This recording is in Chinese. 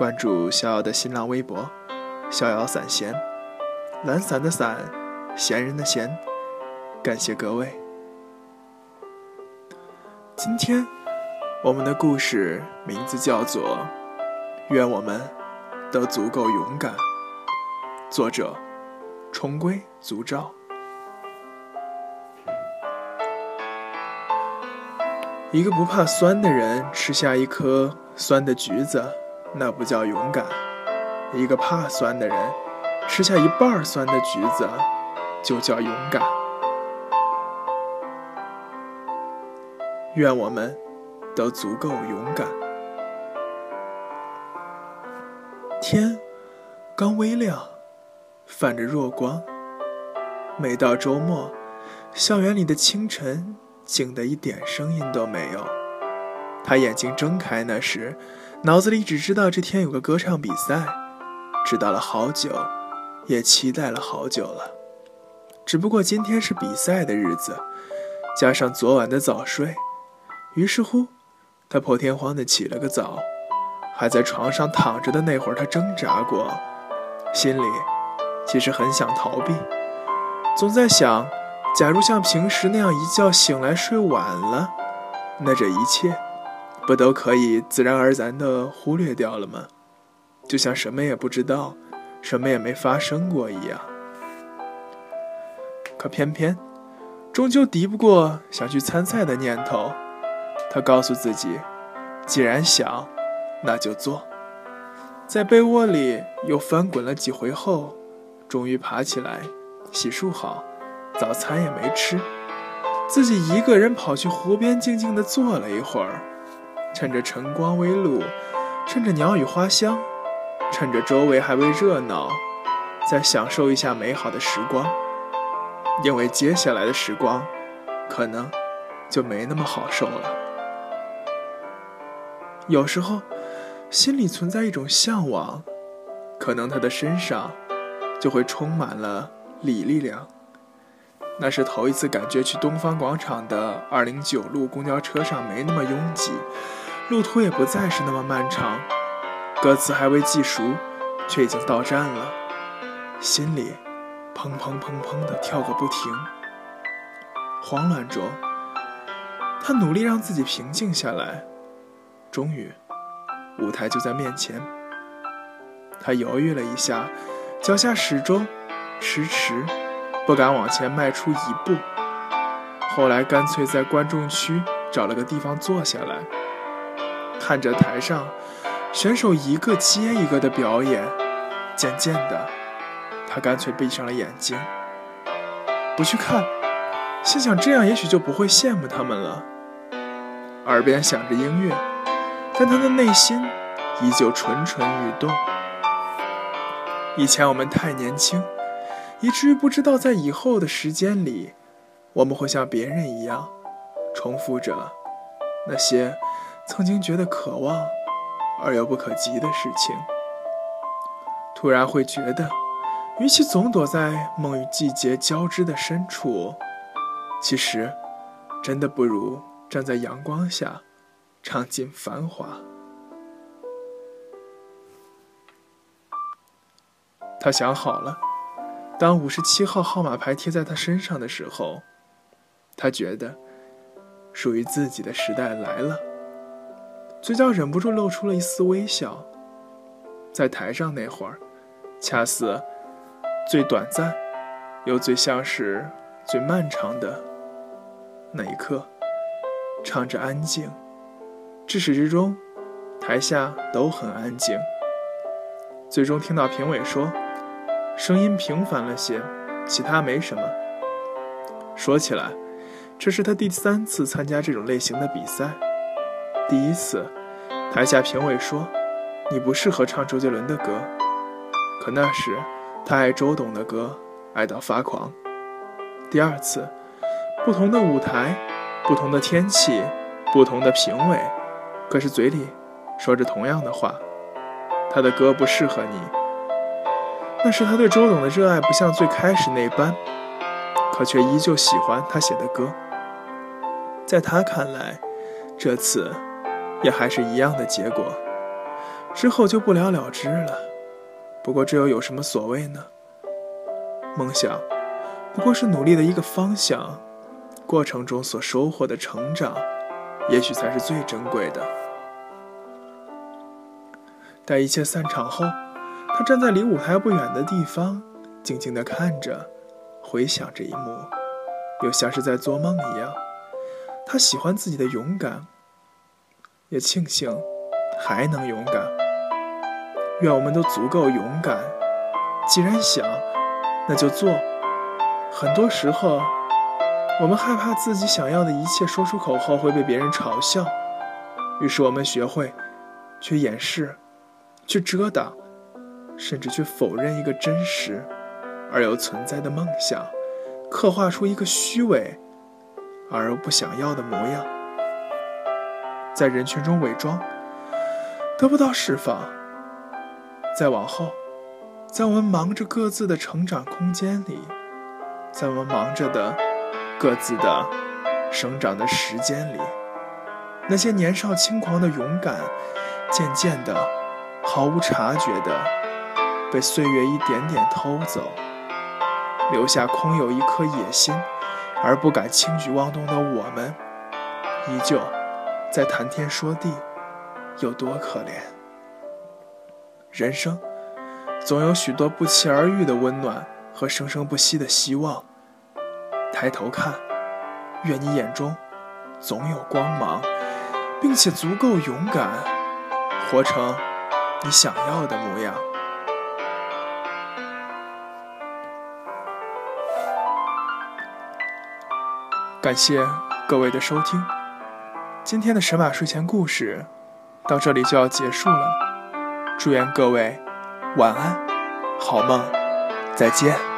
关注逍遥的新浪微博“逍遥散闲”，懒散的散，闲人的闲。感谢各位。今天我们的故事名字叫做《愿我们都足够勇敢》，作者重归足照。一个不怕酸的人吃下一颗酸的橘子。那不叫勇敢。一个怕酸的人，吃下一半酸的橘子，就叫勇敢。愿我们都足够勇敢。天刚微亮，泛着弱光。每到周末，校园里的清晨静得一点声音都没有。他眼睛睁开那时。脑子里只知道这天有个歌唱比赛，知道了好久，也期待了好久了。只不过今天是比赛的日子，加上昨晚的早睡，于是乎，他破天荒的起了个早。还在床上躺着的那会儿，他挣扎过，心里其实很想逃避，总在想：假如像平时那样一觉醒来睡晚了，那这一切。不都可以自然而然地忽略掉了吗？就像什么也不知道，什么也没发生过一样。可偏偏，终究敌不过想去参赛的念头。他告诉自己，既然想，那就做。在被窝里又翻滚了几回后，终于爬起来，洗漱好，早餐也没吃，自己一个人跑去湖边静静地坐了一会儿。趁着晨光微露，趁着鸟语花香，趁着周围还未热闹，再享受一下美好的时光。因为接下来的时光，可能就没那么好受了。有时候，心里存在一种向往，可能他的身上就会充满了李力量。那是头一次感觉去东方广场的二零九路公交车上没那么拥挤。路途也不再是那么漫长，歌词还未记熟，却已经到站了，心里砰砰砰砰的跳个不停。慌乱中，他努力让自己平静下来。终于，舞台就在面前。他犹豫了一下，脚下始终迟迟不敢往前迈出一步。后来干脆在观众区找了个地方坐下来。看着台上选手一个接一个的表演，渐渐的，他干脆闭上了眼睛，不去看，心想这样也许就不会羡慕他们了。耳边响着音乐，但他的内心依旧蠢蠢欲动。以前我们太年轻，以至于不知道在以后的时间里，我们会像别人一样，重复着那些。曾经觉得渴望而又不可及的事情，突然会觉得，与其总躲在梦与季节交织的深处，其实真的不如站在阳光下，尝尽繁华。他想好了，当五十七号号码牌贴在他身上的时候，他觉得属于自己的时代来了。嘴角忍不住露出了一丝微笑。在台上那会儿，恰似最短暂，又最像是最漫长的那一刻，唱着安静。至始至终，台下都很安静。最终听到评委说，声音平凡了些，其他没什么。说起来，这是他第三次参加这种类型的比赛。第一次，台下评委说：“你不适合唱周杰伦的歌。”可那时他爱周董的歌，爱到发狂。第二次，不同的舞台，不同的天气，不同的评委，可是嘴里说着同样的话：他的歌不适合你。那时他对周董的热爱不像最开始那般，可却依旧喜欢他写的歌。在他看来，这次也还是一样的结果，之后就不了了之了。不过这又有什么所谓呢？梦想不过是努力的一个方向，过程中所收获的成长，也许才是最珍贵的。待一切散场后，他站在离舞台不远的地方，静静地看着，回想这一幕，又像是在做梦一样。他喜欢自己的勇敢，也庆幸还能勇敢。愿我们都足够勇敢。既然想，那就做。很多时候，我们害怕自己想要的一切说出口后会被别人嘲笑，于是我们学会去掩饰、去遮挡，甚至去否认一个真实而又存在的梦想，刻画出一个虚伪。而又不想要的模样，在人群中伪装，得不到释放。再往后，在我们忙着各自的成长空间里，在我们忙着的各自的生长的时间里，那些年少轻狂的勇敢，渐渐的毫无察觉的被岁月一点点偷走，留下空有一颗野心。而不敢轻举妄动的我们，依旧在谈天说地，有多可怜？人生总有许多不期而遇的温暖和生生不息的希望。抬头看，愿你眼中总有光芒，并且足够勇敢，活成你想要的模样。感谢各位的收听，今天的神马睡前故事到这里就要结束了。祝愿各位晚安，好梦，再见。